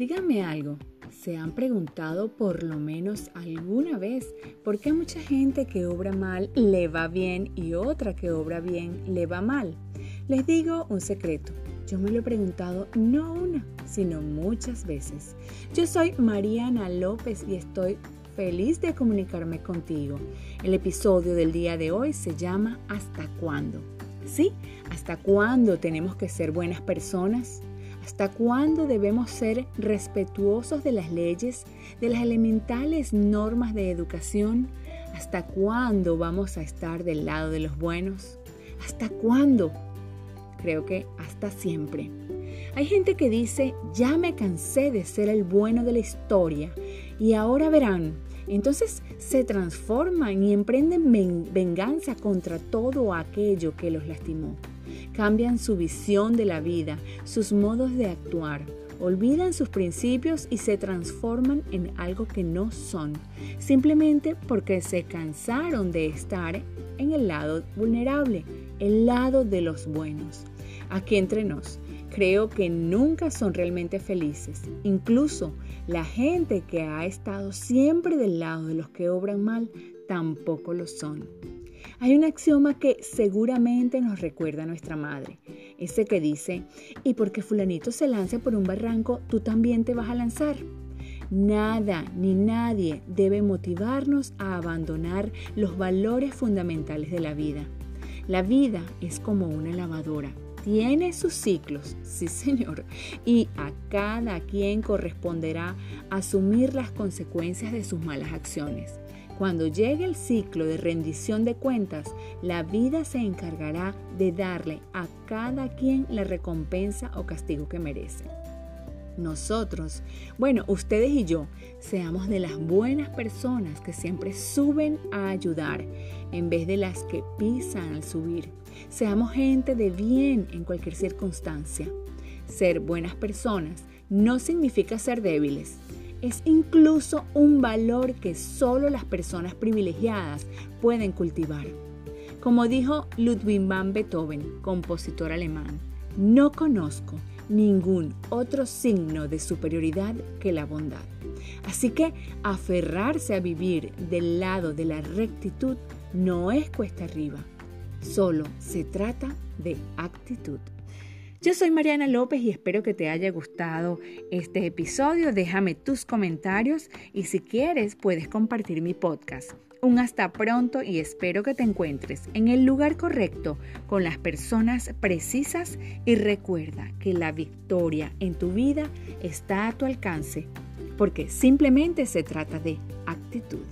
Díganme algo, ¿se han preguntado por lo menos alguna vez por qué a mucha gente que obra mal le va bien y otra que obra bien le va mal? Les digo un secreto, yo me lo he preguntado no una, sino muchas veces. Yo soy Mariana López y estoy feliz de comunicarme contigo. El episodio del día de hoy se llama ¿Hasta cuándo? ¿Sí? ¿Hasta cuándo tenemos que ser buenas personas? ¿Hasta cuándo debemos ser respetuosos de las leyes, de las elementales normas de educación? ¿Hasta cuándo vamos a estar del lado de los buenos? ¿Hasta cuándo? Creo que hasta siempre. Hay gente que dice, ya me cansé de ser el bueno de la historia y ahora verán. Entonces se transforman y emprenden venganza contra todo aquello que los lastimó cambian su visión de la vida, sus modos de actuar, olvidan sus principios y se transforman en algo que no son, simplemente porque se cansaron de estar en el lado vulnerable, el lado de los buenos. Aquí entre nos, creo que nunca son realmente felices. Incluso la gente que ha estado siempre del lado de los que obran mal, tampoco lo son. Hay un axioma que seguramente nos recuerda a nuestra madre, ese que dice, y porque fulanito se lanza por un barranco, tú también te vas a lanzar. Nada ni nadie debe motivarnos a abandonar los valores fundamentales de la vida. La vida es como una lavadora. Tiene sus ciclos, sí señor, y a cada quien corresponderá asumir las consecuencias de sus malas acciones. Cuando llegue el ciclo de rendición de cuentas, la vida se encargará de darle a cada quien la recompensa o castigo que merece. Nosotros, bueno, ustedes y yo, seamos de las buenas personas que siempre suben a ayudar en vez de las que pisan al subir. Seamos gente de bien en cualquier circunstancia. Ser buenas personas no significa ser débiles es incluso un valor que solo las personas privilegiadas pueden cultivar. Como dijo Ludwig van Beethoven, compositor alemán, no conozco ningún otro signo de superioridad que la bondad. Así que aferrarse a vivir del lado de la rectitud no es cuesta arriba, solo se trata de actitud. Yo soy Mariana López y espero que te haya gustado este episodio. Déjame tus comentarios y si quieres puedes compartir mi podcast. Un hasta pronto y espero que te encuentres en el lugar correcto con las personas precisas y recuerda que la victoria en tu vida está a tu alcance porque simplemente se trata de actitud.